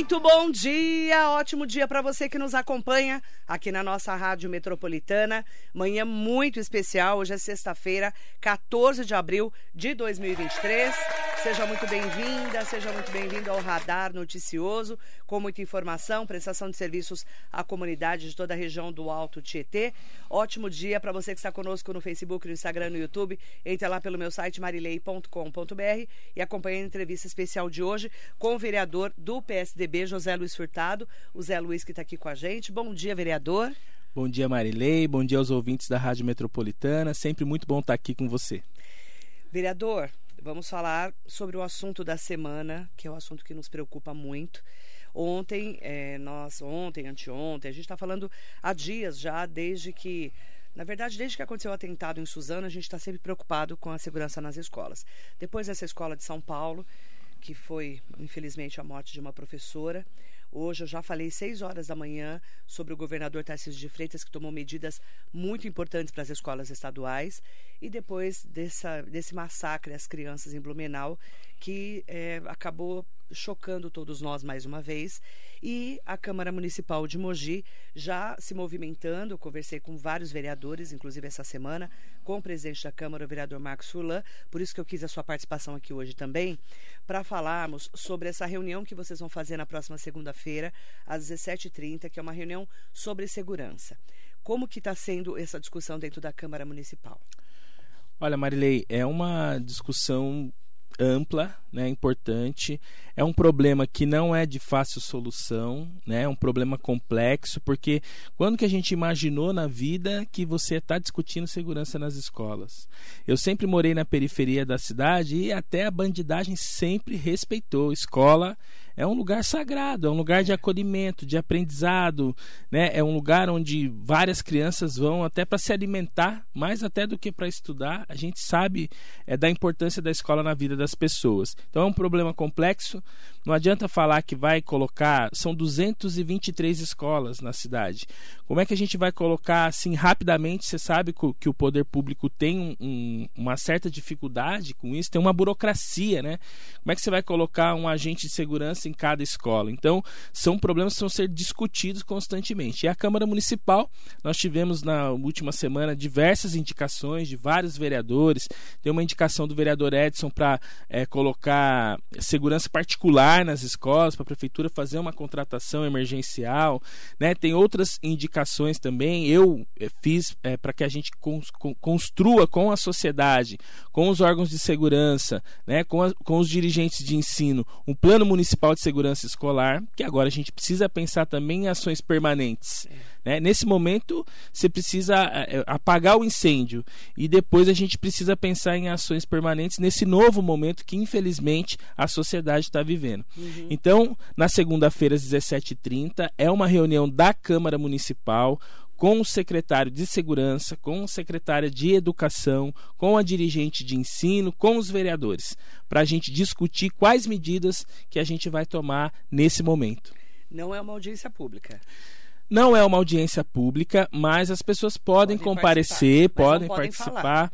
Muito bom dia, ótimo dia para você que nos acompanha aqui na nossa Rádio Metropolitana. Manhã muito especial, hoje é sexta-feira, 14 de abril de 2023. Seja muito bem-vinda, seja muito bem-vindo ao Radar Noticioso, com muita informação, prestação de serviços à comunidade de toda a região do Alto Tietê. Ótimo dia para você que está conosco no Facebook, no Instagram, no YouTube. Entre lá pelo meu site marilei.com.br e acompanhe a entrevista especial de hoje com o vereador do PSDB, José Luiz Furtado. O Zé Luiz que está aqui com a gente. Bom dia, vereador. Bom dia, Marilei. Bom dia aos ouvintes da Rádio Metropolitana. Sempre muito bom estar aqui com você. Vereador, Vamos falar sobre o assunto da semana, que é o assunto que nos preocupa muito. Ontem, é, nós, ontem, anteontem, a gente está falando há dias já, desde que na verdade, desde que aconteceu o atentado em Suzano, a gente está sempre preocupado com a segurança nas escolas. Depois dessa escola de São Paulo, que foi, infelizmente, a morte de uma professora, Hoje eu já falei seis horas da manhã sobre o governador Tarcísio de Freitas, que tomou medidas muito importantes para as escolas estaduais. E depois dessa, desse massacre às crianças em Blumenau, que é, acabou chocando todos nós mais uma vez. E a Câmara Municipal de Mogi já se movimentando. Eu conversei com vários vereadores, inclusive essa semana, com o presidente da Câmara, o vereador Marcos Furlan. Por isso que eu quis a sua participação aqui hoje também, para falarmos sobre essa reunião que vocês vão fazer na próxima segunda-feira, às 17h30, que é uma reunião sobre segurança. Como que está sendo essa discussão dentro da Câmara Municipal? Olha, Marilei, é uma discussão ampla, né, importante. É um problema que não é de fácil solução, né, é um problema complexo, porque quando que a gente imaginou na vida que você está discutindo segurança nas escolas? Eu sempre morei na periferia da cidade e até a bandidagem sempre respeitou. Escola é um lugar sagrado, é um lugar de acolhimento, de aprendizado, né? É um lugar onde várias crianças vão até para se alimentar, mais até do que para estudar. A gente sabe é, da importância da escola na vida das pessoas. Então é um problema complexo. Não adianta falar que vai colocar, são 223 escolas na cidade. Como é que a gente vai colocar assim rapidamente? Você sabe que o poder público tem um, uma certa dificuldade com isso, tem uma burocracia, né? Como é que você vai colocar um agente de segurança em cada escola? Então, são problemas que vão ser discutidos constantemente. E a Câmara Municipal, nós tivemos na última semana diversas indicações de vários vereadores. Tem uma indicação do vereador Edson para é, colocar segurança particular nas escolas, para a prefeitura fazer uma contratação emergencial. Né? Tem outras indicações também. Eu é, fiz é, para que a gente construa com a sociedade, com os órgãos de segurança, né? com, a, com os dirigentes de ensino, um plano municipal de segurança escolar, que agora a gente precisa pensar também em ações permanentes. Né? Nesse momento, você precisa é, apagar o incêndio e depois a gente precisa pensar em ações permanentes nesse novo momento que, infelizmente, a sociedade está vivendo. Uhum. Então, na segunda-feira, às 17h30, é uma reunião da Câmara Municipal com o secretário de Segurança, com a secretária de Educação, com a dirigente de ensino, com os vereadores, para a gente discutir quais medidas que a gente vai tomar nesse momento. Não é uma audiência pública. Não é uma audiência pública, mas as pessoas podem, podem comparecer, podem, podem participar. Falar.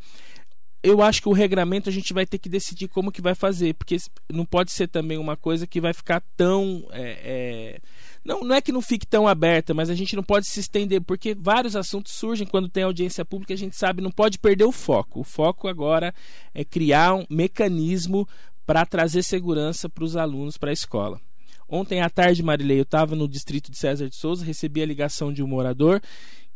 Eu acho que o regramento a gente vai ter que decidir como que vai fazer, porque não pode ser também uma coisa que vai ficar tão. É, é... Não, não é que não fique tão aberta, mas a gente não pode se estender, porque vários assuntos surgem quando tem audiência pública, a gente sabe, não pode perder o foco. O foco agora é criar um mecanismo para trazer segurança para os alunos para a escola. Ontem à tarde, Marilei, eu estava no distrito de César de Souza, recebi a ligação de um morador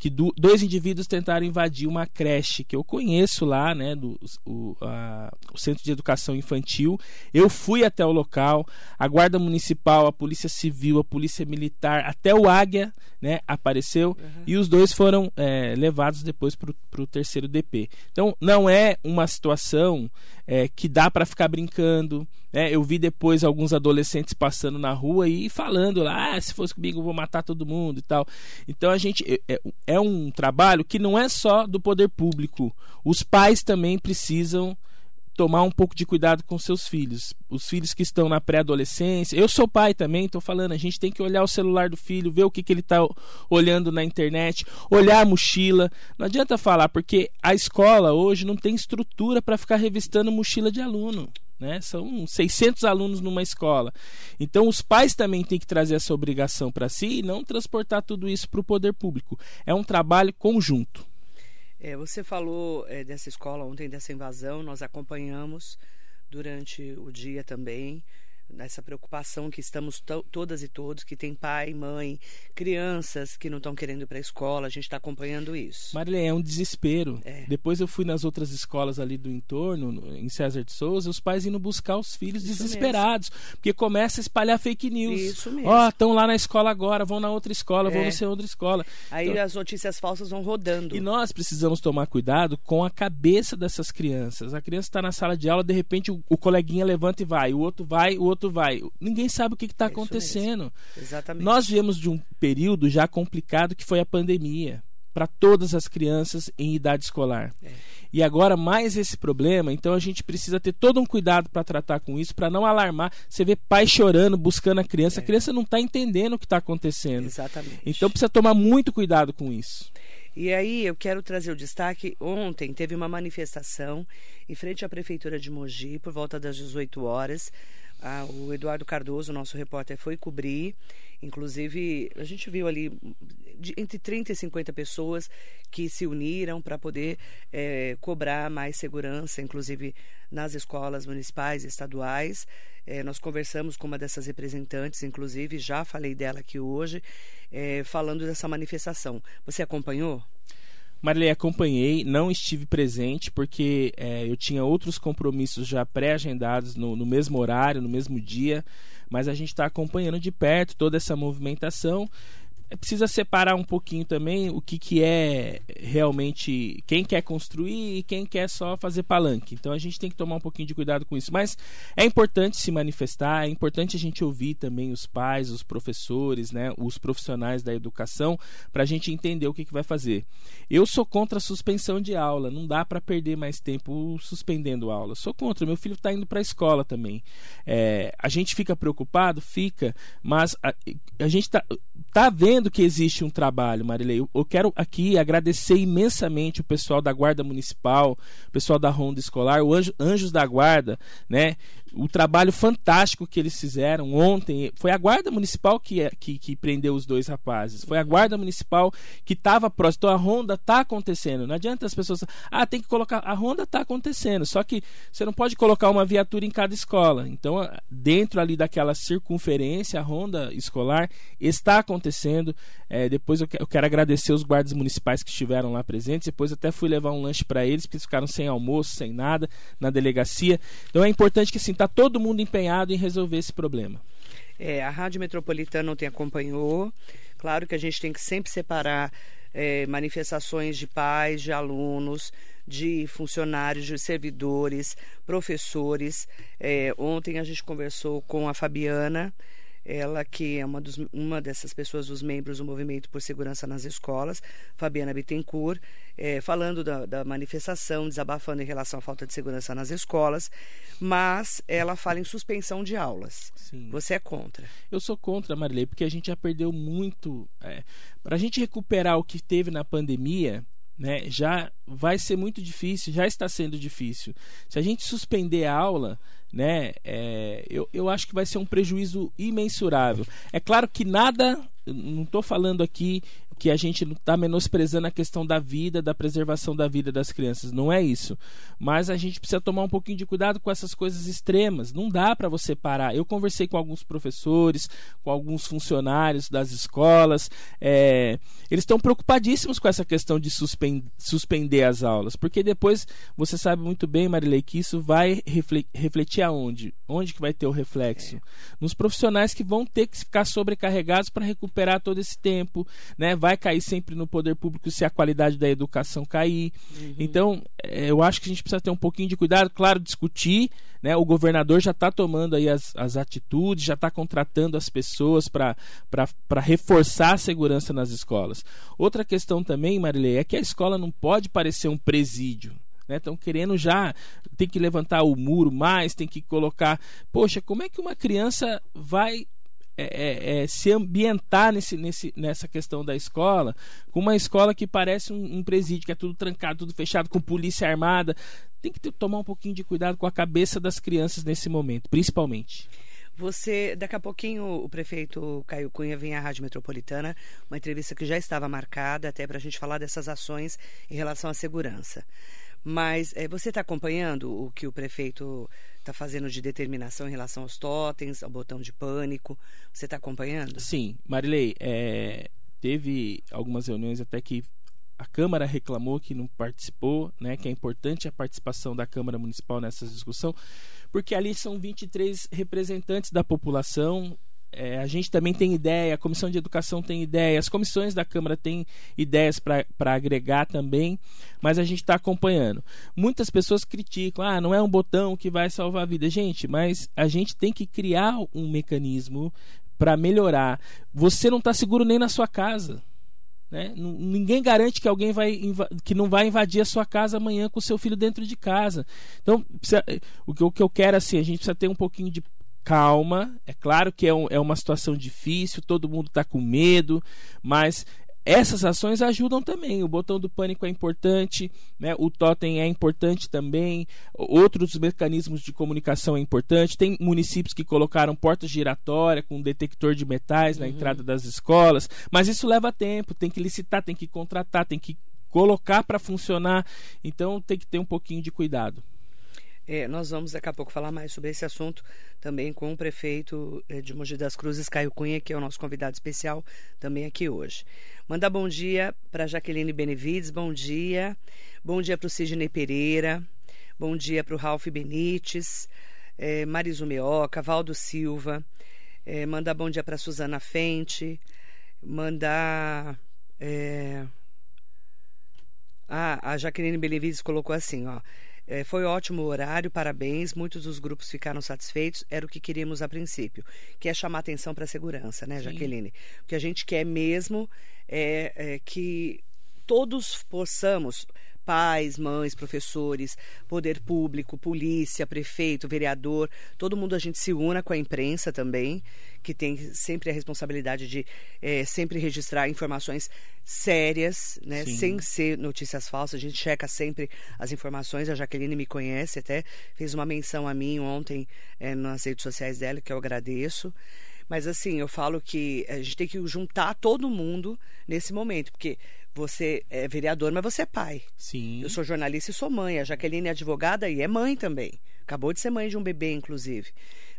que do, dois indivíduos tentaram invadir uma creche que eu conheço lá, né, do o, a, o Centro de Educação Infantil. Eu fui até o local, a Guarda Municipal, a Polícia Civil, a Polícia Militar, até o Águia, né, apareceu uhum. e os dois foram é, levados depois para o terceiro DP. Então, não é uma situação é, que dá para ficar brincando. Né? Eu vi depois alguns adolescentes passando na rua e falando lá, ah, se fosse comigo eu vou matar todo mundo e tal. Então a gente é, é um trabalho que não é só do poder público. Os pais também precisam tomar um pouco de cuidado com seus filhos. Os filhos que estão na pré-adolescência. Eu sou pai também, estou falando. A gente tem que olhar o celular do filho, ver o que, que ele está olhando na internet, olhar a mochila. Não adianta falar, porque a escola hoje não tem estrutura para ficar revistando mochila de aluno. Né? São 600 alunos numa escola. Então, os pais também têm que trazer essa obrigação para si e não transportar tudo isso para o poder público. É um trabalho conjunto. É, você falou é, dessa escola ontem, dessa invasão, nós acompanhamos durante o dia também nessa preocupação que estamos todas e todos, que tem pai, mãe, crianças que não estão querendo ir para a escola, a gente está acompanhando isso. Marilene, é um desespero. É. Depois eu fui nas outras escolas ali do entorno, em César de Souza, os pais indo buscar os filhos isso desesperados, mesmo. porque começa a espalhar fake news. Isso mesmo. Ó, oh, estão lá na escola agora, vão na outra escola, é. vão não sei outra escola. Aí então, as notícias falsas vão rodando. E nós precisamos tomar cuidado com a cabeça dessas crianças. A criança está na sala de aula, de repente o, o coleguinha levanta e vai, o outro vai, o outro outro vai. Ninguém sabe o que está é acontecendo. Exatamente. Nós viemos de um período já complicado que foi a pandemia para todas as crianças em idade escolar. É. E agora mais esse problema, então a gente precisa ter todo um cuidado para tratar com isso, para não alarmar. Você vê pai chorando, buscando a criança, é. a criança não está entendendo o que está acontecendo. Exatamente. Então precisa tomar muito cuidado com isso. E aí eu quero trazer o destaque. Ontem teve uma manifestação em frente à Prefeitura de Mogi, por volta das 18 horas. Ah, o Eduardo Cardoso, nosso repórter, foi cobrir. Inclusive, a gente viu ali de, entre 30 e 50 pessoas que se uniram para poder é, cobrar mais segurança, inclusive nas escolas municipais e estaduais. É, nós conversamos com uma dessas representantes, inclusive, já falei dela aqui hoje, é, falando dessa manifestação. Você acompanhou? Marilei, acompanhei, não estive presente porque é, eu tinha outros compromissos já pré-agendados no, no mesmo horário, no mesmo dia, mas a gente está acompanhando de perto toda essa movimentação precisa separar um pouquinho também o que, que é realmente quem quer construir e quem quer só fazer palanque. Então a gente tem que tomar um pouquinho de cuidado com isso. Mas é importante se manifestar, é importante a gente ouvir também os pais, os professores, né, os profissionais da educação, para a gente entender o que, que vai fazer. Eu sou contra a suspensão de aula, não dá para perder mais tempo suspendendo aula. Sou contra, meu filho está indo para a escola também. É, a gente fica preocupado? Fica, mas a, a gente está tá vendo que existe um trabalho, Marilei. Eu, quero aqui agradecer imensamente o pessoal da Guarda Municipal, o pessoal da Ronda Escolar, o Anjo, Anjos da Guarda, né? O trabalho fantástico que eles fizeram ontem. Foi a Guarda Municipal que, é, que, que prendeu os dois rapazes. Foi a Guarda Municipal que estava próximo. Então a ronda está acontecendo. Não adianta as pessoas. Ah, tem que colocar. A ronda está acontecendo. Só que você não pode colocar uma viatura em cada escola. Então, dentro ali daquela circunferência, a ronda escolar está acontecendo. É, depois eu, quero agradecer os guardas municipais que estiveram lá presentes. Depois até fui levar um lanche para eles, porque eles ficaram sem almoço, sem nada na delegacia. Então é importante que assim, está todo mundo empenhado em resolver esse problema. É, a Rádio Metropolitana ontem acompanhou. Claro que a gente tem que sempre separar é, manifestações de pais, de alunos, de funcionários, de servidores, professores. É, ontem a gente conversou com a Fabiana ela que é uma, dos, uma dessas pessoas, dos membros do Movimento por Segurança nas Escolas, Fabiana Bittencourt, é, falando da, da, manifestação, desabafando em relação à falta de segurança nas escolas, mas ela fala em suspensão de aulas. Sim. Você é contra? Eu sou contra, Marilei, porque a gente já perdeu muito. É, Para a gente recuperar o que teve na pandemia, né, já vai ser muito difícil, já está sendo difícil. Se a gente suspender a aula, né, é, eu, eu acho que vai ser um prejuízo imensurável. É claro que nada, não estou falando aqui que a gente está menosprezando a questão da vida, da preservação da vida das crianças. Não é isso. Mas a gente precisa tomar um pouquinho de cuidado com essas coisas extremas. Não dá para você parar. Eu conversei com alguns professores, com alguns funcionários das escolas. É, eles estão preocupadíssimos com essa questão de suspender as aulas. Porque depois, você sabe muito bem, Marilei, que isso vai refletir aonde? Onde que vai ter o reflexo? É. Nos profissionais que vão ter que ficar sobrecarregados para recuperar todo esse tempo, né? Vai vai cair sempre no poder público se a qualidade da educação cair. Uhum. Então, é, eu acho que a gente precisa ter um pouquinho de cuidado, claro, discutir. Né? O governador já está tomando aí as, as atitudes, já está contratando as pessoas para reforçar a segurança nas escolas. Outra questão também, Marilei, é que a escola não pode parecer um presídio estão né? querendo já tem que levantar o muro mais, tem que colocar. Poxa, como é que uma criança vai é, é, se ambientar nesse, nesse, nessa questão da escola com uma escola que parece um, um presídio, que é tudo trancado, tudo fechado, com polícia armada. Tem que ter, tomar um pouquinho de cuidado com a cabeça das crianças nesse momento, principalmente. Você, daqui a pouquinho, o prefeito Caio Cunha vem à Rádio Metropolitana, uma entrevista que já estava marcada até para a gente falar dessas ações em relação à segurança. Mas é, você está acompanhando o que o prefeito está fazendo de determinação em relação aos totens, ao botão de pânico? Você está acompanhando? Sim, Marilei, é, teve algumas reuniões até que a Câmara reclamou que não participou, né, que é importante a participação da Câmara Municipal nessa discussão, porque ali são 23 representantes da população. É, a gente também tem ideia, a Comissão de Educação tem ideia, as comissões da Câmara têm ideias para agregar também, mas a gente está acompanhando. Muitas pessoas criticam, ah, não é um botão que vai salvar a vida. Gente, mas a gente tem que criar um mecanismo para melhorar. Você não está seguro nem na sua casa. Né? Ninguém garante que alguém vai que não vai invadir a sua casa amanhã com o seu filho dentro de casa. Então, precisa, o, que, o que eu quero assim, a gente precisa ter um pouquinho de calma. É claro que é, um, é uma situação difícil, todo mundo está com medo, mas essas ações ajudam também. O botão do pânico é importante, né? o totem é importante também, outros mecanismos de comunicação é importante. Tem municípios que colocaram portas giratórias com detector de metais na uhum. entrada das escolas, mas isso leva tempo, tem que licitar, tem que contratar, tem que colocar para funcionar. Então tem que ter um pouquinho de cuidado. É, nós vamos daqui a pouco falar mais sobre esse assunto também com o prefeito é, de Mogi das Cruzes, Caio Cunha, que é o nosso convidado especial também aqui hoje. Manda bom dia para Jaqueline Benevides, bom dia. Bom dia para o Sidney Pereira, bom dia para o Ralph Benites, é, Marizu Meoca, Valdo Silva. É, manda bom dia para Suzana Fente, mandar. É... Ah, a Jaqueline Benevides colocou assim, ó. É, foi ótimo o horário, parabéns. Muitos dos grupos ficaram satisfeitos. Era o que queríamos a princípio, que é chamar atenção para a segurança, né, Jaqueline? O que a gente quer mesmo é, é que todos possamos pais, mães, professores, poder público, polícia, prefeito, vereador, todo mundo a gente se una com a imprensa também, que tem sempre a responsabilidade de é, sempre registrar informações sérias, né, sem ser notícias falsas. A gente checa sempre as informações. A Jaqueline me conhece, até fez uma menção a mim ontem é, nas redes sociais dela, que eu agradeço. Mas assim, eu falo que a gente tem que juntar todo mundo nesse momento, porque você é vereador, mas você é pai. Sim. Eu sou jornalista e sou mãe. A Jaqueline é advogada e é mãe também. Acabou de ser mãe de um bebê, inclusive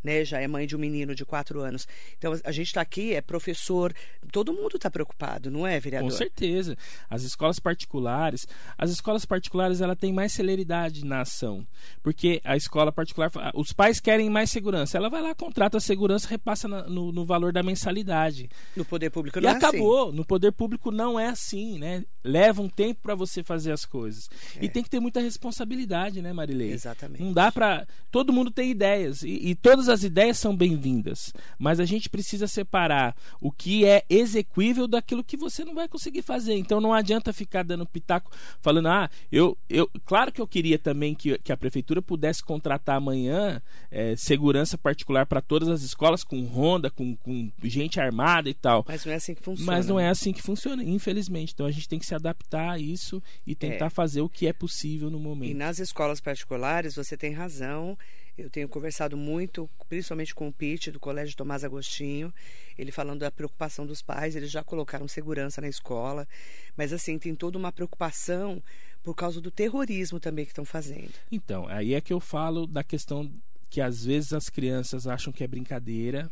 né? Já é mãe de um menino de quatro anos. Então a gente está aqui, é professor, todo mundo está preocupado, não é, vereador? Com certeza. As escolas particulares, as escolas particulares ela tem mais celeridade na ação, porque a escola particular, os pais querem mais segurança, ela vai lá contrata a segurança, repassa na, no, no, valor da mensalidade. No poder público não e é acabou. Assim. No poder público não é assim, né? Leva um tempo para você fazer as coisas é. e tem que ter muita responsabilidade, né, Marilei? Exatamente. Não dá para todo mundo tem ideias e, e todas as ideias são bem-vindas, mas a gente precisa separar o que é execuível daquilo que você não vai conseguir fazer. Então não adianta ficar dando pitaco falando, ah, eu, eu claro que eu queria também que, que a prefeitura pudesse contratar amanhã é, segurança particular para todas as escolas com ronda, com, com gente armada e tal. Mas não é assim que funciona. Mas não é né? assim que funciona, infelizmente. Então a gente tem que se adaptar a isso e tentar é. fazer o que é possível no momento. E nas escolas particulares você tem razão. Eu tenho conversado muito, principalmente com o Pete, do Colégio Tomás Agostinho, ele falando da preocupação dos pais, eles já colocaram segurança na escola, mas assim, tem toda uma preocupação por causa do terrorismo também que estão fazendo. Então, aí é que eu falo da questão que às vezes as crianças acham que é brincadeira,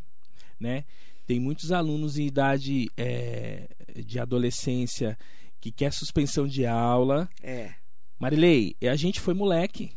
né? Tem muitos alunos em idade é, de adolescência que quer suspensão de aula. É. Marilei, a gente foi moleque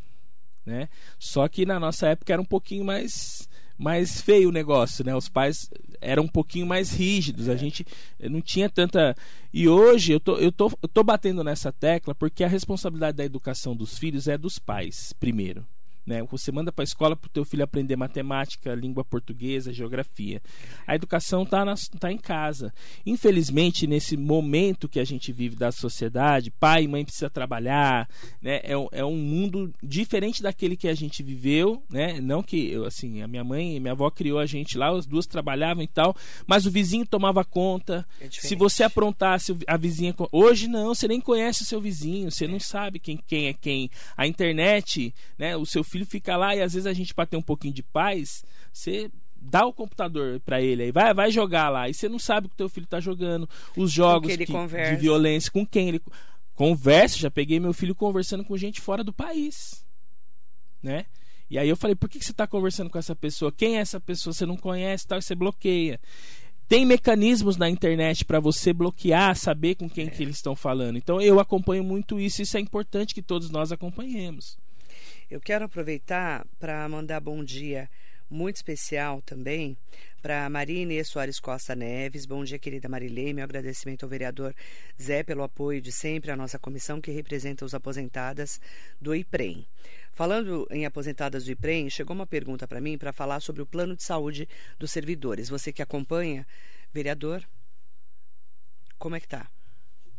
né? Só que na nossa época era um pouquinho mais mais feio o negócio, né? Os pais eram um pouquinho mais rígidos, a é. gente não tinha tanta. E hoje eu tô, eu, tô, eu tô batendo nessa tecla porque a responsabilidade da educação dos filhos é dos pais, primeiro. Né? Você manda para a escola para o teu filho aprender matemática, língua portuguesa, geografia. A educação está tá em casa. Infelizmente, nesse momento que a gente vive da sociedade, pai e mãe precisa trabalhar, né? é, é um mundo diferente daquele que a gente viveu. Né? Não que, assim, a minha mãe e minha avó criou a gente lá, as duas trabalhavam e tal, mas o vizinho tomava conta. É Se você aprontasse a vizinha... Hoje não, você nem conhece o seu vizinho, você não sabe quem, quem é quem. A internet, né? o seu filho fica lá e às vezes a gente para ter um pouquinho de paz, você dá o computador para ele aí, vai, vai jogar lá. E você não sabe o que teu filho tá jogando, os jogos que, de violência, com quem ele conversa. Já peguei meu filho conversando com gente fora do país, né? E aí eu falei, por que, que você está conversando com essa pessoa? Quem é essa pessoa? Você não conhece, tal, e você bloqueia. Tem mecanismos na internet para você bloquear, saber com quem é. que eles estão falando. Então eu acompanho muito isso, isso é importante que todos nós acompanhemos. Eu quero aproveitar para mandar bom dia muito especial também para Maria Inês Soares Costa Neves. Bom dia, querida Marilei. Meu agradecimento ao vereador Zé pelo apoio de sempre à nossa comissão que representa os aposentadas do IPREM. Falando em aposentadas do IPREM, chegou uma pergunta para mim para falar sobre o plano de saúde dos servidores. Você que acompanha, vereador, como é que tá?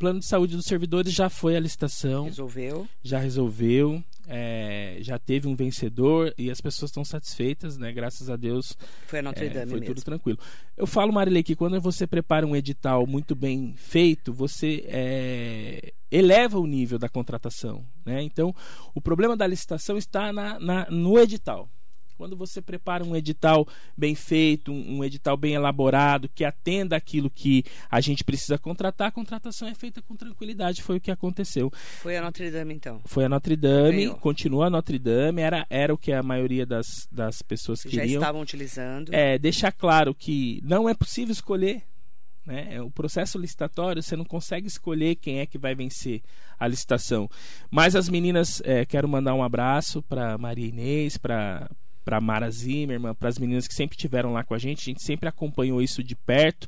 Plano de saúde dos servidores já foi a licitação. Resolveu. Já resolveu. É, já teve um vencedor e as pessoas estão satisfeitas, né? Graças a Deus. Foi a Notre Dame é, Foi mesmo. tudo tranquilo. Eu falo, Marilei, que quando você prepara um edital muito bem feito, você é, eleva o nível da contratação, né? Então, o problema da licitação está na, na no edital. Quando você prepara um edital bem feito, um, edital bem elaborado, que atenda aquilo que a gente precisa contratar, a contratação é feita com tranquilidade. Foi o que aconteceu. Foi a Notre Dame, então? Foi a Notre Dame, continua a Notre Dame, era, era o que a maioria das, das pessoas queriam. Já estavam utilizando. É, deixar claro que não é possível escolher né? É, o processo licitatório você não consegue escolher quem é que vai vencer a licitação. Mas as meninas, é, quero mandar um abraço para Maria Inês, para para Mara Zimmerman, para as meninas que sempre tiveram lá com a gente, a gente sempre acompanhou isso de perto,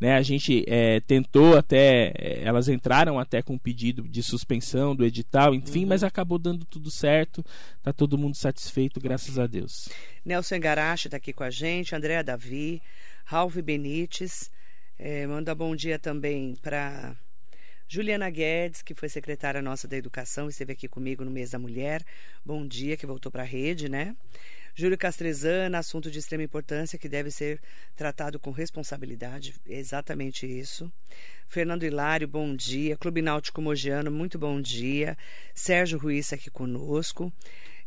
né? A gente é, tentou até, é, elas entraram até com um pedido de suspensão do edital, enfim, uhum. mas acabou dando tudo certo, tá todo mundo satisfeito, graças a Deus. Nelson Garache está aqui com a gente, Andréa Davi, Ralph Benites, é, manda bom dia também para Juliana Guedes, que foi secretária nossa da Educação, esteve aqui comigo no mês da mulher. Bom dia, que voltou para a rede, né? Júlio Castrezana, assunto de extrema importância que deve ser tratado com responsabilidade, exatamente isso. Fernando Hilário, bom dia. Clube Náutico Mogiano, muito bom dia. Sérgio Ruiz aqui conosco.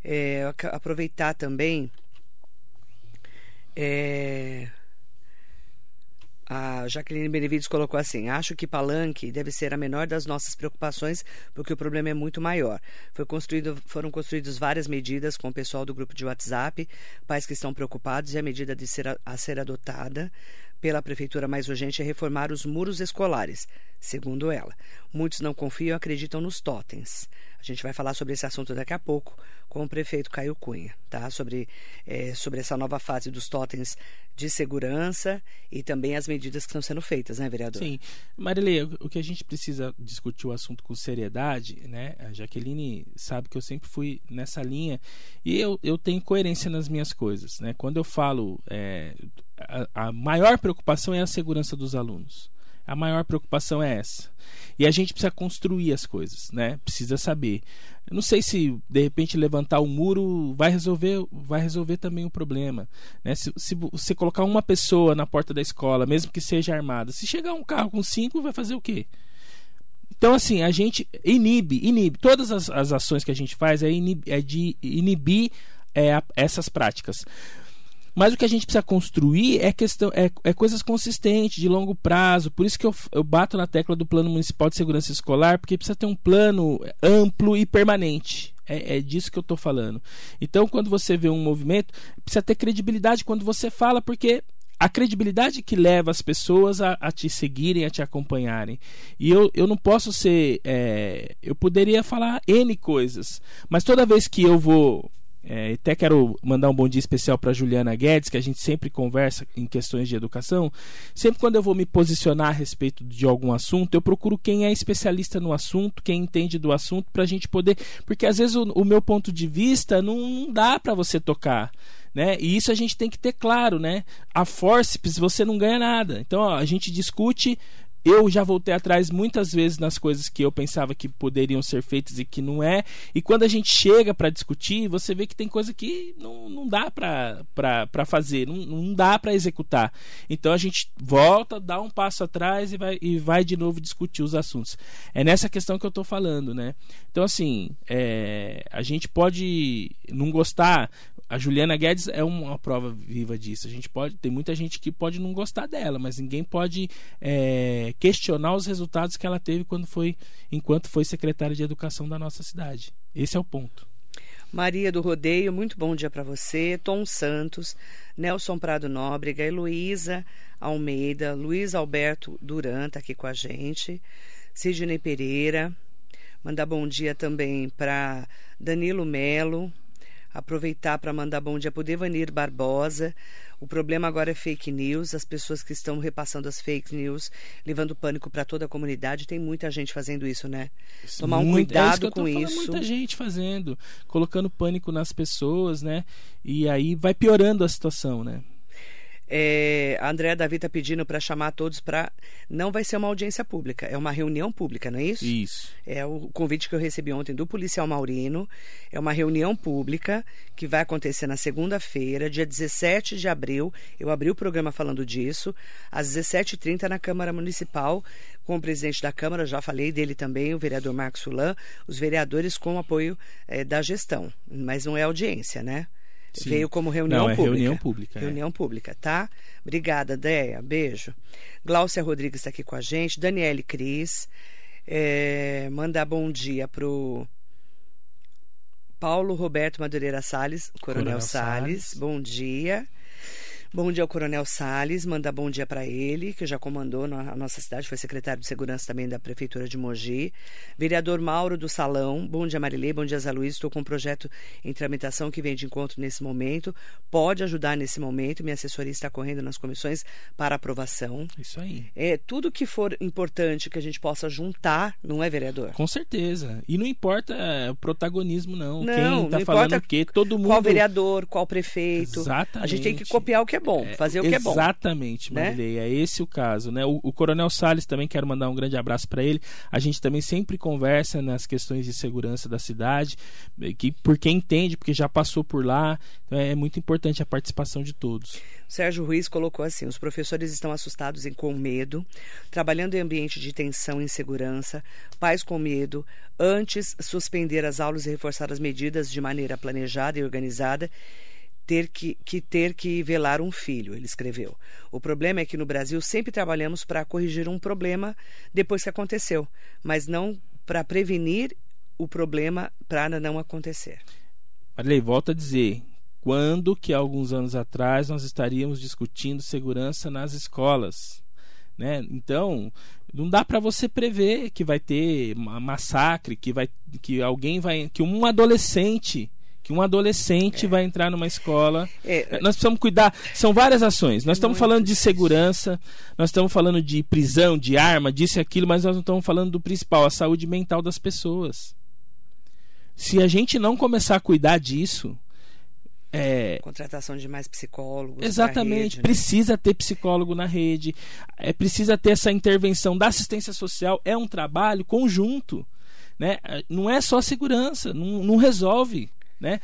É, aproveitar também. É, a Jaqueline Benevides colocou assim: Acho que Palanque deve ser a menor das nossas preocupações, porque o problema é muito maior. Foi construído, foram construídas várias medidas com o pessoal do grupo de WhatsApp, pais que estão preocupados, e a medida de ser a, ser adotada pela prefeitura mais urgente é reformar os muros escolares, segundo ela. Muitos não confiam e acreditam nos totens. A gente vai falar sobre esse assunto daqui a pouco com o prefeito Caio Cunha, tá? Sobre, é, sobre essa nova fase dos totens de segurança e também as medidas que estão sendo feitas, né, vereador? Sim. Marilei, o que a gente precisa discutir o assunto com seriedade, né? A Jaqueline sabe que eu sempre fui nessa linha e eu, eu tenho coerência nas minhas coisas, né? Quando eu falo, é, a, a maior preocupação é a segurança dos alunos. A maior preocupação é essa. E a gente precisa construir as coisas, né? Precisa saber. Eu não sei se de repente levantar o muro vai resolver, vai resolver também o problema, né? Se, se você colocar uma pessoa na porta da escola, mesmo que seja armada, se chegar um carro com cinco, vai fazer o quê? Então, assim, a gente inibe, inibe. Todas as, as ações que a gente faz é, inib, é de inibir é, essas práticas. Mas o que a gente precisa construir é questão é, é coisas consistentes, de longo prazo. Por isso que eu, eu bato na tecla do Plano Municipal de Segurança Escolar, porque precisa ter um plano amplo e permanente. É, é disso que eu estou falando. Então, quando você vê um movimento, precisa ter credibilidade quando você fala, porque a credibilidade que leva as pessoas a, a, te seguirem, a te acompanharem. E eu, eu não posso ser. É, eu poderia falar N coisas, mas toda vez que eu vou é, até quero mandar um bom dia especial para Juliana Guedes, que a gente sempre conversa em questões de educação. Sempre quando eu vou me posicionar a respeito de algum assunto, eu procuro quem é especialista no assunto, quem entende do assunto, para a gente poder. Porque às vezes o, o meu ponto de vista não, não dá para você tocar. Né? E isso a gente tem que ter claro, né? A forceps você não ganha nada. Então ó, a gente discute eu já voltei atrás muitas vezes nas coisas que eu pensava que poderiam ser feitas e que não é. E quando a gente chega para discutir, você vê que tem coisa que não, não dá para fazer, não, não dá para executar. Então a gente volta, dá um passo atrás e vai, e vai de novo discutir os assuntos. É nessa questão que eu estou falando, né? Então, assim, é, a gente pode não gostar a Juliana Guedes é uma prova viva disso. A gente pode, tem muita gente que pode não gostar dela, mas ninguém pode é, questionar os resultados que ela teve quando foi, enquanto foi secretária de educação da nossa cidade. Esse é o ponto. Maria do Rodeio, muito bom dia para você. Tom Santos, Nelson Prado Nóbrega, Heloísa Almeida, Luiz Alberto Duran está aqui com a gente, Sidney Pereira, mandar bom dia também para Danilo Melo, aproveitar para mandar bom dia para o Devanir Barbosa. O problema agora é fake news, as pessoas que estão repassando as fake news, levando pânico para toda a comunidade. Tem muita gente fazendo isso, né? Tomar um Muito, cuidado é com isso. Muita gente fazendo, colocando pânico nas pessoas, né? E aí vai piorando a situação, né? É, a Andréa Davi está pedindo para chamar todos para. Não vai ser uma audiência pública, é uma reunião pública, não é isso? Isso. É o convite que eu recebi ontem do policial Maurino. É uma reunião pública que vai acontecer na segunda-feira, dia 17 de abril. Eu abri o programa falando disso, às 17h30 na Câmara Municipal, com o presidente da Câmara, já falei dele também, o vereador Marcos Sulan, os vereadores com apoio é, da gestão. Mas não é audiência, né? Sim. Veio como reunião Não, é pública. Reunião pública. É. Reunião é. pública, tá? Obrigada, Deia. Beijo. Glaucia Rodrigues está aqui com a gente. Daniele Cris. É, mandar bom dia pro Paulo Roberto Madureira Salles, Coronel, Coronel Salles. Salles. Bom dia. Bom dia ao Coronel Sales, manda bom dia para ele, que já comandou a nossa cidade, foi secretário de segurança também da Prefeitura de Mogi. Vereador Mauro do Salão, bom dia Marilei, bom dia Zé Luiz, estou com um projeto em tramitação que vem de encontro nesse momento, pode ajudar nesse momento, minha assessoria está correndo nas comissões para aprovação. Isso aí. É, tudo que for importante que a gente possa juntar, não é vereador? Com certeza, e não importa é, o protagonismo não, não quem está falando o quê, todo mundo... Qual vereador, qual prefeito, Exatamente. a gente tem que copiar o que é bom, é, fazer o que é bom. Exatamente, Marilei, né? é esse o caso, né? O, o Coronel Salles também quero mandar um grande abraço para ele. A gente também sempre conversa nas questões de segurança da cidade, que porque entende, porque já passou por lá. Então é muito importante a participação de todos. O Sérgio Ruiz colocou assim: os professores estão assustados e com medo, trabalhando em ambiente de tensão e insegurança, pais com medo, antes suspender as aulas e reforçar as medidas de maneira planejada e organizada ter que, que ter que velar um filho, ele escreveu. O problema é que no Brasil sempre trabalhamos para corrigir um problema depois que aconteceu, mas não para prevenir o problema para não acontecer. Marilei, volto a dizer, quando que alguns anos atrás nós estaríamos discutindo segurança nas escolas? Né? Então, não dá para você prever que vai ter massacre, que vai que alguém vai que um adolescente que um adolescente é. vai entrar numa escola. É. Nós precisamos cuidar. São várias ações. Nós estamos falando de segurança, nós estamos falando de prisão, de arma, disso e aquilo, mas nós não estamos falando do principal, a saúde mental das pessoas. Se a gente não começar a cuidar disso. É... Contratação de mais psicólogos. Exatamente. Rede, né? Precisa ter psicólogo na rede. É, precisa ter essa intervenção da assistência social. É um trabalho conjunto. Né? Não é só segurança, não, não resolve. Né?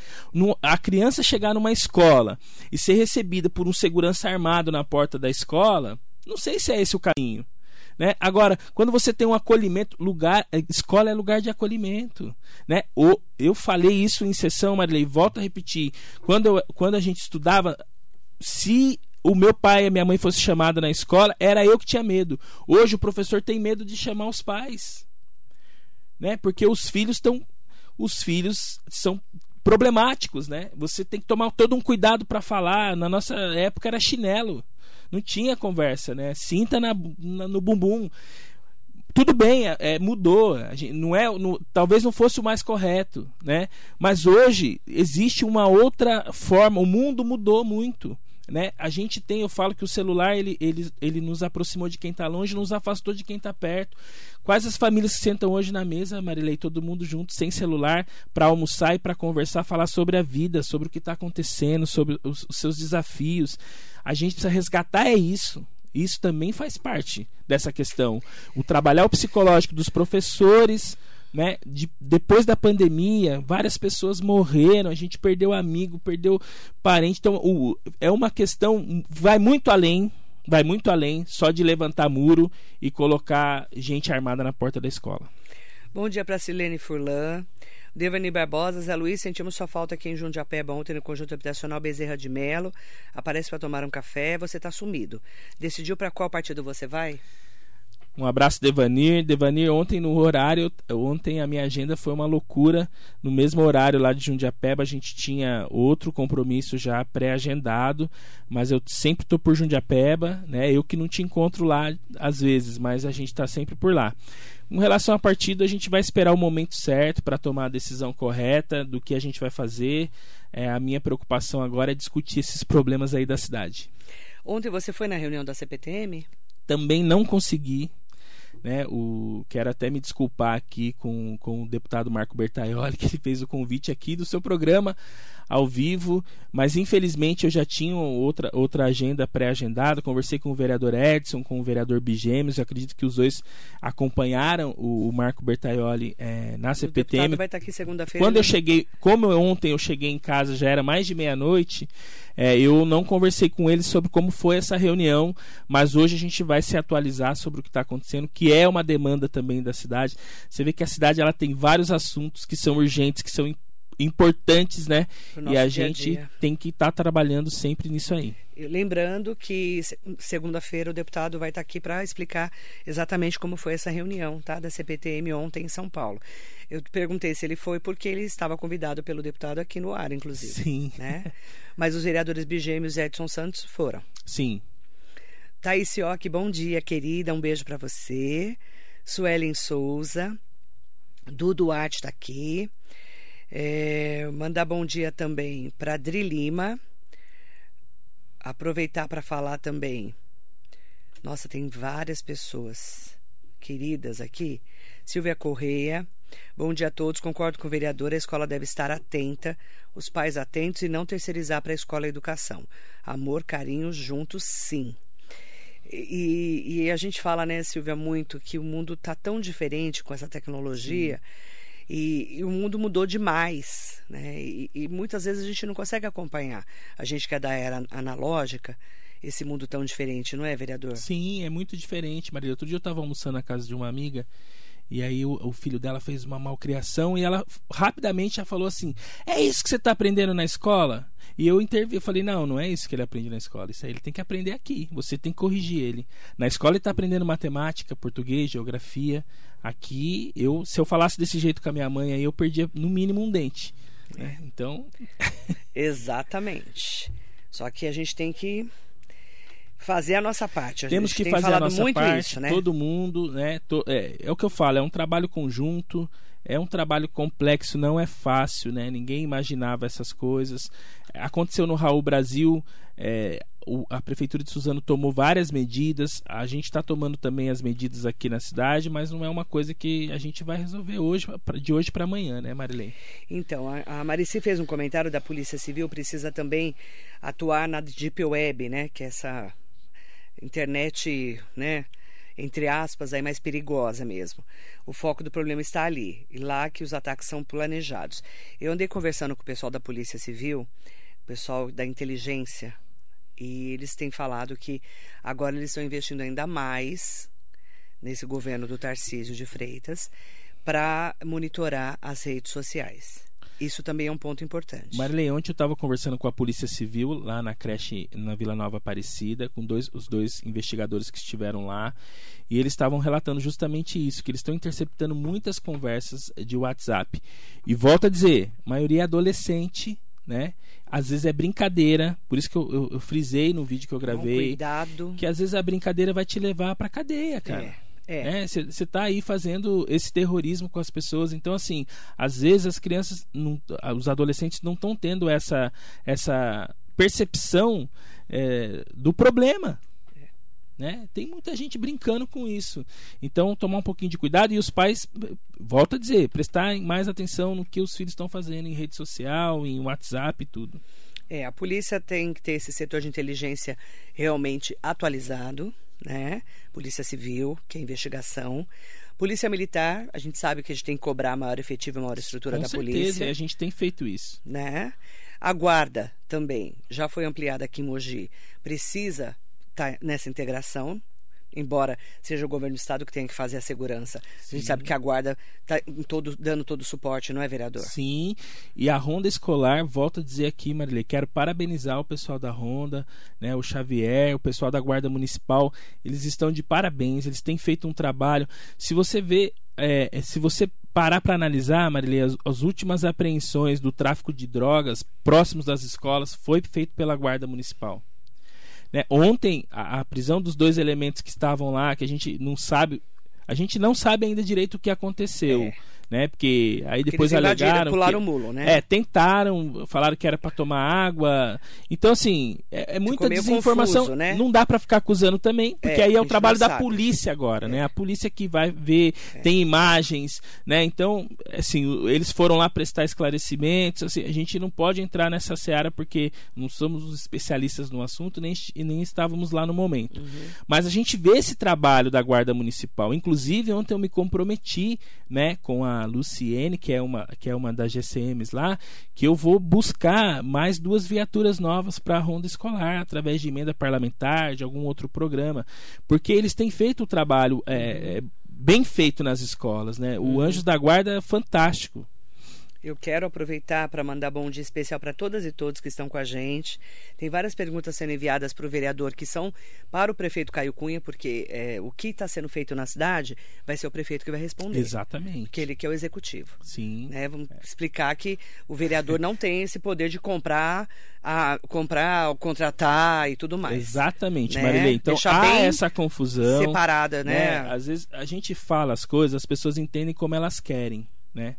a criança chegar numa escola e ser recebida por um segurança armado na porta da escola, não sei se é esse o caminho. Né? Agora, quando você tem um acolhimento, lugar, é, escola é lugar de acolhimento, né? O, eu falei isso em sessão, Marilei, volto a repetir. Quando, eu, quando a gente estudava, se o meu pai e a minha mãe fossem chamados na escola, era eu que tinha medo. Hoje o professor tem medo de chamar os pais, né? Porque os filhos estão, os filhos são problemáticos, né? Você tem que tomar todo um cuidado para falar. Na nossa época era chinelo, não tinha conversa, né? Cinta na, na, no bumbum. tudo bem, é, é mudou. Gente, não é, talvez não fosse o mais correto, né? Mas hoje existe uma outra forma. O mundo mudou muito. Né? A gente tem, eu falo que o celular ele, ele, ele nos aproximou de quem está longe, nos afastou de quem está perto. Quais as famílias que sentam hoje na mesa, Marilei, todo mundo junto, sem celular, para almoçar e para conversar, falar sobre a vida, sobre o que está acontecendo, sobre os, os seus desafios. A gente precisa resgatar é isso. Isso também faz parte dessa questão. O trabalhar o psicológico dos professores, né? De, depois da pandemia, várias pessoas morreram, a gente perdeu amigo, perdeu parente. Então, o, é uma questão, vai muito além, vai muito além só de levantar muro e colocar gente armada na porta da escola. Bom dia para Silene Furlan. Devani Barbosa, Zé Luiz, sentimos sua falta aqui em Jundiapeba ontem no Conjunto Habitacional Bezerra de Melo. Aparece para tomar um café, você está sumido. Decidiu para qual partido você vai? Um abraço, Devanir. Devanir, ontem no horário, ontem a minha agenda foi uma loucura. No mesmo horário lá de Jundiapeba, a gente tinha outro compromisso já pré-agendado, mas eu sempre estou por Jundiapeba, né? Eu que não te encontro lá às vezes, mas a gente está sempre por lá. Com relação à partida, a gente vai esperar o momento certo para tomar a decisão correta do que a gente vai fazer. É, a minha preocupação agora é discutir esses problemas aí da cidade. Ontem você foi na reunião da CPTM? Também não consegui né, o, quero até me desculpar aqui com, com o deputado Marco Bertaioli, que ele fez o convite aqui do seu programa ao vivo, mas infelizmente eu já tinha outra, outra agenda pré-agendada. Conversei com o vereador Edson, com o vereador Bigêmeos. Acredito que os dois acompanharam o, o Marco Bertaioli é, na CPTM. O vai estar aqui segunda-feira. Quando né? eu cheguei, como ontem eu cheguei em casa, já era mais de meia-noite, é, eu não conversei com ele sobre como foi essa reunião, mas hoje a gente vai se atualizar sobre o que está acontecendo, que é uma demanda também da cidade. Você vê que a cidade ela tem vários assuntos que são urgentes, que são importantes, né? E a gente dia. tem que estar tá trabalhando sempre nisso aí. Lembrando que segunda-feira o deputado vai estar tá aqui para explicar exatamente como foi essa reunião, tá, da CPTM ontem em São Paulo. Eu perguntei se ele foi porque ele estava convidado pelo deputado aqui no ar, inclusive. Sim. Né? Mas os vereadores Bigêmeos e Edson Santos foram. Sim. Thaís Sioc, bom dia, querida. Um beijo para você. Suelen Souza. Dudu Duarte está aqui. É, mandar bom dia também para Adri Lima. Aproveitar para falar também. Nossa, tem várias pessoas queridas aqui. Silvia Correia. Bom dia a todos. Concordo com o vereador. A escola deve estar atenta, os pais atentos e não terceirizar para a escola a educação. Amor, carinho, juntos, sim. E, e, a gente fala, né, Silvia, muito que o mundo está tão diferente com essa tecnologia. Sim e, e, o mundo mudou demais, né? E, e, muitas vezes a gente não consegue acompanhar. A gente que é da era analógica, esse mundo tão diferente, não é, vereador? Sim, é muito diferente, Maria. Outro dia eu estava almoçando na casa de uma amiga e aí o, o, filho dela fez uma malcriação e ela rapidamente já falou assim: É isso que você está aprendendo na escola? E eu intervi, eu falei: Não, não é isso que ele aprende na escola. Isso aí ele tem que aprender aqui. Você tem que corrigir ele. Na escola ele está aprendendo matemática, português, geografia. Aqui, eu, se eu falasse desse jeito com a minha mãe, aí eu perdia no mínimo um dente. Né? Então. Exatamente. Só que a gente tem que fazer a nossa parte. A Temos que fazer a nossa parte, isso, né? todo mundo, né? To, é, é o que eu falo, é um trabalho conjunto, é um trabalho complexo, não é fácil, né? Ninguém imaginava essas coisas. Aconteceu no Raul Brasil, é, o, a prefeitura de Suzano tomou várias medidas, a gente está tomando também as medidas aqui na cidade, mas não é uma coisa que a gente vai resolver hoje, de hoje para amanhã, né, Marilene? Então, a, a Marici fez um comentário da Polícia Civil, precisa também atuar na Deep Web, né, que é essa internet, né, entre aspas, aí mais perigosa mesmo. O foco do problema está ali, e lá que os ataques são planejados. Eu andei conversando com o pessoal da Polícia Civil, o pessoal da inteligência, e eles têm falado que agora eles estão investindo ainda mais nesse governo do Tarcísio de Freitas para monitorar as redes sociais. Isso também é um ponto importante. Marilei, ontem eu estava conversando com a Polícia Civil lá na creche na Vila Nova Aparecida, com dois, os dois investigadores que estiveram lá, e eles estavam relatando justamente isso, que eles estão interceptando muitas conversas de WhatsApp. E volto a dizer, maioria é adolescente, né? Às vezes é brincadeira, por isso que eu, eu, eu frisei no vídeo que eu gravei. cuidado. Que às vezes a brincadeira vai te levar pra cadeia, cara. É. É. Você né? está aí fazendo esse terrorismo com as pessoas. Então, assim, às vezes as crianças, não, os adolescentes não estão tendo essa, essa percepção é, do problema. Né? Tem muita gente brincando com isso. Então, tomar um pouquinho de cuidado e os pais, volto a dizer, prestar mais atenção no que os filhos estão fazendo em rede social, em WhatsApp e tudo. É, a polícia tem que ter esse setor de inteligência realmente atualizado, né? Polícia Civil, que é investigação. Polícia Militar, a gente sabe que a gente tem que cobrar maior efetivo e maior estrutura Com da certeza, polícia. a gente tem feito isso. Né? A guarda também já foi ampliada aqui em Mogi. Precisa estar tá nessa integração, embora seja o governo do estado que tenha que fazer a segurança. Sim. A gente sabe que a guarda está todo, dando todo o suporte, não é, vereador? Sim, e a Ronda Escolar, volto a dizer aqui, Marilê, quero parabenizar o pessoal da Ronda, né, o Xavier, o pessoal da Guarda Municipal, eles estão de parabéns, eles têm feito um trabalho. Se você vê, é, é se você parar para analisar, Marilê, as, as, últimas apreensões do tráfico de drogas próximos das escolas foi feito pela Guarda Municipal. Né? Ontem, a, a prisão dos dois elementos que estavam lá, que a gente não sabe, a gente não sabe ainda direito o que aconteceu. É né? Porque aí depois Porque alegaram. Pularam que, o mulo, né? É, tentaram, falaram que era para tomar água. Então, assim, é, é muita desinformação. Confuso, né? Não dá para ficar acusando também, porque é, aí é o trabalho da polícia agora, é. né? A polícia que vai ver, é. tem imagens, né? Então, assim, eles foram lá prestar esclarecimentos. Assim, a gente não pode entrar nessa seara porque não somos os especialistas no assunto nem, nem estávamos lá no momento. Uhum. Mas a gente vê esse trabalho da Guarda Municipal. Inclusive, ontem eu me comprometi, né, com a Luciene, que é uma, que é uma das GCMs lá, que eu vou buscar mais duas viaturas novas para a ronda escolar, através de emenda parlamentar, de algum outro programa. Porque eles têm feito o trabalho é, é, bem feito nas escolas. Né? O uhum. Anjos da Guarda é fantástico. Eu quero aproveitar para mandar bom dia especial para todas e todos que estão com a gente. Tem várias perguntas sendo enviadas para o vereador que são para o prefeito Caio Cunha, porque é, o que está sendo feito na cidade vai ser o prefeito que vai responder. Exatamente. Porque ele que é o executivo. Sim. Né? Vamos é. explicar que o vereador não tem esse poder de comprar, a, comprar, contratar e tudo mais. Exatamente, né? Marilei. Então Deixar há essa confusão. Separada, né? né? Às vezes a gente fala as coisas, as pessoas entendem como elas querem, né?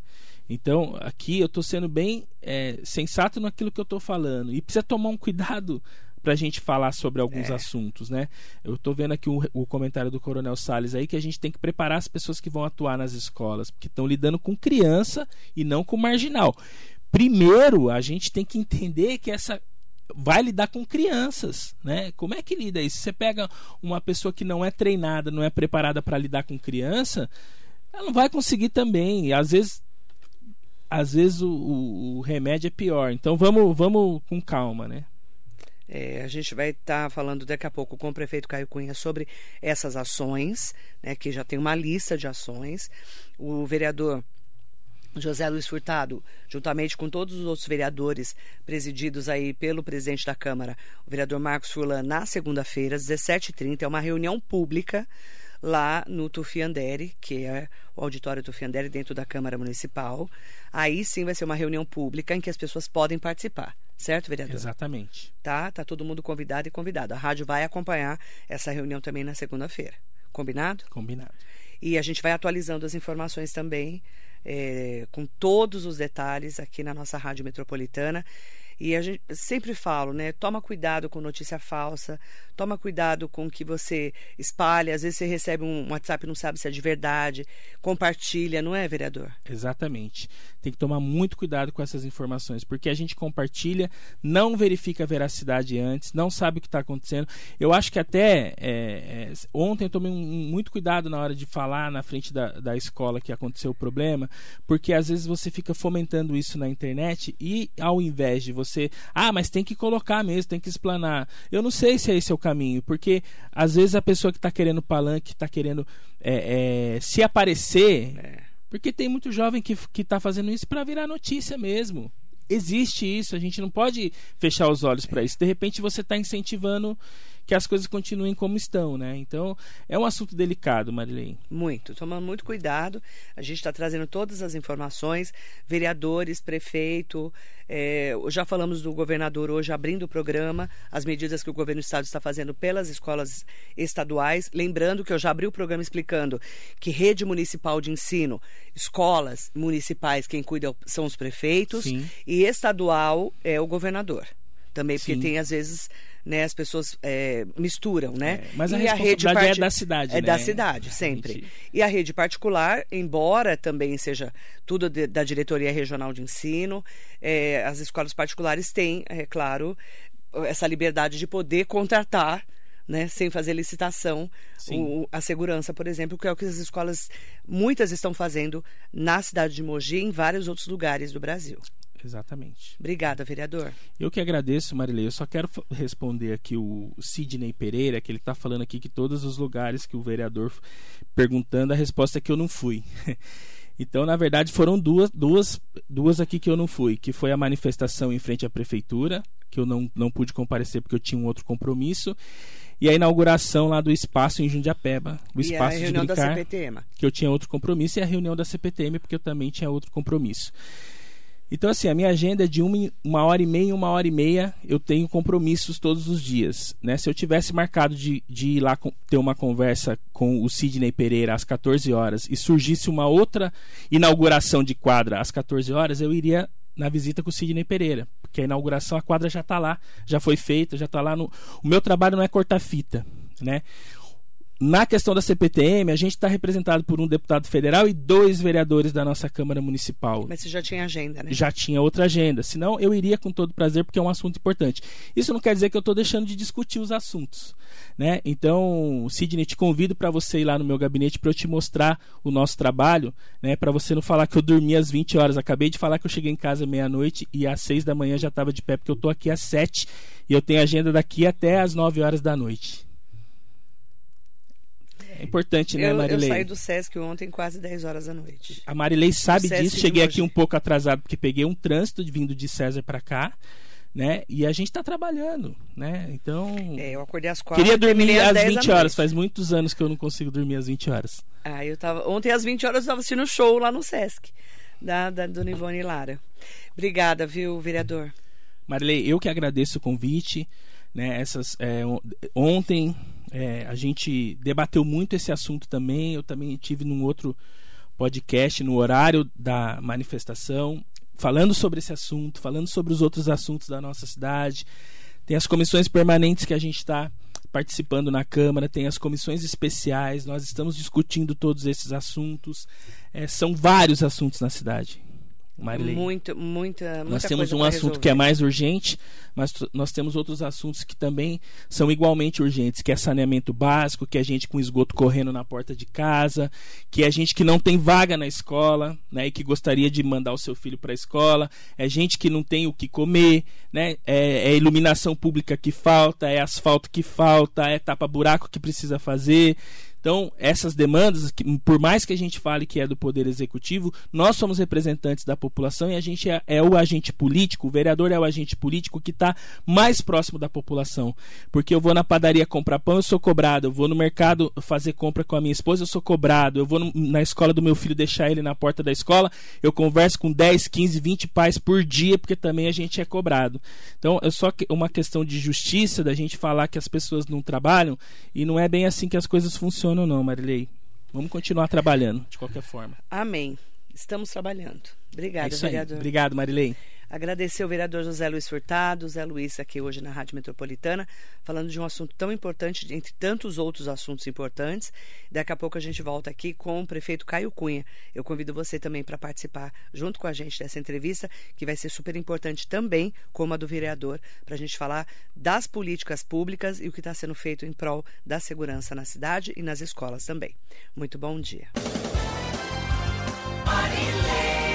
Então, aqui eu estou sendo bem é, sensato naquilo que eu estou falando. E precisa tomar um cuidado para a gente falar sobre alguns é. assuntos, né? Eu estou vendo aqui o, o, comentário do Coronel Salles aí que a gente tem que preparar as pessoas que vão atuar nas escolas, porque estão lidando com criança e não com marginal. Primeiro, a gente tem que entender que essa vai lidar com crianças, né? Como é que lida isso? Você pega uma pessoa que não é treinada, não é preparada para lidar com criança, ela não vai conseguir também. E às vezes às vezes o, o, o remédio é pior. Então vamos, vamos com calma, né? É, a gente vai estar tá falando daqui a pouco com o prefeito Caio Cunha sobre essas ações, né, que já tem uma lista de ações. O vereador José Luiz Furtado, juntamente com todos os outros vereadores presididos aí pelo presidente da Câmara, o vereador Marcos Furlan, na segunda-feira, às 17h30, é uma reunião pública lá no Tufiandere, que é o auditório Tufiandere dentro da Câmara Municipal. Aí sim vai ser uma reunião pública em que as pessoas podem participar. Certo, vereador? Exatamente. Tá, tá todo mundo convidado e convidado. A rádio vai acompanhar essa reunião também na segunda-feira. Combinado? Combinado. E a gente vai atualizando as informações também, é, com todos os detalhes aqui na nossa rádio metropolitana. E a gente sempre falo, né? Toma cuidado com notícia falsa, toma cuidado com o que você espalha. Às vezes você recebe um WhatsApp e não sabe se é de verdade. Compartilha, não é, vereador? Exatamente. Tem que tomar muito cuidado com essas informações, porque a gente compartilha, não verifica a veracidade antes, não sabe o que está acontecendo. Eu acho que até é, é, ontem eu tomei um, muito cuidado na hora de falar na frente da, da escola que aconteceu o problema, porque às vezes você fica fomentando isso na internet e ao invés de você você, ah, mas tem que colocar mesmo, tem que explanar. Eu não sei se é esse é o caminho, porque às vezes a pessoa que está querendo palanque, está querendo é, é, se aparecer, é. porque tem muito jovem que está fazendo isso para virar notícia mesmo. Existe isso, a gente não pode fechar os olhos para isso. De repente você está incentivando que as coisas continuem como estão, né? Então, é um assunto delicado, Marilene. Muito, tomando muito cuidado. A gente está trazendo todas as informações, vereadores, prefeito, é, já falamos do governador hoje abrindo o programa, as medidas que o governo do estado está fazendo pelas escolas estaduais. Lembrando que eu já abri o programa explicando que rede municipal de ensino, escolas municipais, quem cuida são os prefeitos, Sim. e estadual é o governador. Também, porque Sim. tem às vezes né, as pessoas é, misturam, né? É, mas a e a rede part... é da cidade, É né? da cidade, sempre. Gente... E a rede particular, embora também seja tudo de, da diretoria regional de ensino, é, as escolas particulares têm, é claro, essa liberdade de poder contratar né, sem fazer licitação, o, a segurança, por exemplo, que é o que as escolas, muitas estão fazendo na cidade de Mogi e em vários outros lugares do Brasil. Exatamente. Obrigada, vereador. Eu que agradeço, Marilei. Eu só quero responder aqui o Sidney Pereira, que ele está falando aqui que todos os lugares que o vereador perguntando, a resposta é que eu não fui. Então, na verdade, foram duas, duas, duas aqui que eu não fui, que foi a manifestação em frente à prefeitura, que eu não, não pude comparecer porque eu tinha um outro compromisso, e a inauguração lá do espaço em Jundiapeba, o espaço e a reunião de brincar, da CPTM. que eu tinha outro compromisso, e a reunião da CPTM, porque eu também tinha outro compromisso. Então, assim, a minha agenda é de uma, uma hora e meia, uma hora e meia, eu tenho compromissos todos os dias. Né? Se eu tivesse marcado de, de ir lá ter uma conversa com o Sidney Pereira às 14 horas e surgisse uma outra inauguração de quadra às 14 horas, eu iria na visita com o Sidney Pereira. Porque a inauguração, a quadra já está lá, já foi feita, já está lá no. O meu trabalho não é cortar fita. Né? Na questão da CPTM, a gente está representado por um deputado federal e dois vereadores da nossa Câmara Municipal. Mas você já tinha agenda, né? Já tinha outra agenda. Senão, eu iria com todo prazer, porque é um assunto importante. Isso não quer dizer que eu estou deixando de discutir os assuntos. Né? Então, Sidney, te convido para você ir lá no meu gabinete para eu te mostrar o nosso trabalho, né? para você não falar que eu dormi às 20 horas. Acabei de falar que eu cheguei em casa meia-noite e às 6 da manhã já estava de pé, porque eu estou aqui às 7 e eu tenho agenda daqui até às 9 horas da noite. É importante, né, eu, Marilei? Eu saí do Sesc ontem quase 10 horas da noite. A Marilei sabe disso. Cheguei aqui um pouco atrasado porque peguei um trânsito vindo de César para cá. Né? E a gente está trabalhando, né? Então. É, eu acordei às quatro. Queria dormir às 20 horas. Faz muitos anos que eu não consigo dormir às 20 horas. Ah, eu tava. Ontem às 20 horas eu estava assistindo show lá no Sesc, da, da Dona Ivone Lara. Obrigada, viu, vereador? Marilei, eu que agradeço o convite. Né? Essas, é, ontem é, a gente debateu muito esse assunto também. Eu também tive num outro podcast, no horário da manifestação, falando sobre esse assunto, falando sobre os outros assuntos da nossa cidade. Tem as comissões permanentes que a gente está participando na Câmara, tem as comissões especiais, nós estamos discutindo todos esses assuntos. É, são vários assuntos na cidade. Marilei. Muito, muita, muita Nós temos um assunto resolver. que é mais urgente, mas nós temos outros assuntos que também são igualmente urgentes, que é saneamento básico, que é gente com esgoto correndo na porta de casa, que é gente que não tem vaga na escola, né, e que gostaria de mandar o seu filho para a escola, é gente que não tem o que comer, né, é, é iluminação pública que falta, é asfalto que falta, é tapa buraco que precisa fazer. Então, essas demandas, por mais que a gente fale que é do Poder Executivo, nós somos representantes da população e a gente é, é o agente político, o vereador é o agente político que está mais próximo da população. Porque eu vou na padaria comprar pão, eu sou cobrado. Eu vou no mercado fazer compra com a minha esposa, eu sou cobrado. Eu vou no, na escola do meu filho deixar ele na porta da escola, eu converso com 10, 15, 20 pais por dia, porque também a gente é cobrado. Então, é só uma questão de justiça da gente falar que as pessoas não trabalham e não é bem assim que as coisas funcionam ou não, Marilei. Vamos continuar trabalhando, de qualquer forma. Amém. Estamos trabalhando. Obrigada, é vereador. Obrigado, Marilei. Agradecer ao vereador José Luiz Furtado, Zé Luiz aqui hoje na Rádio Metropolitana, falando de um assunto tão importante, entre tantos outros assuntos importantes. Daqui a pouco a gente volta aqui com o prefeito Caio Cunha. Eu convido você também para participar junto com a gente dessa entrevista, que vai ser super importante também, como a do vereador, para a gente falar das políticas públicas e o que está sendo feito em prol da segurança na cidade e nas escolas também. Muito bom dia. Marilê.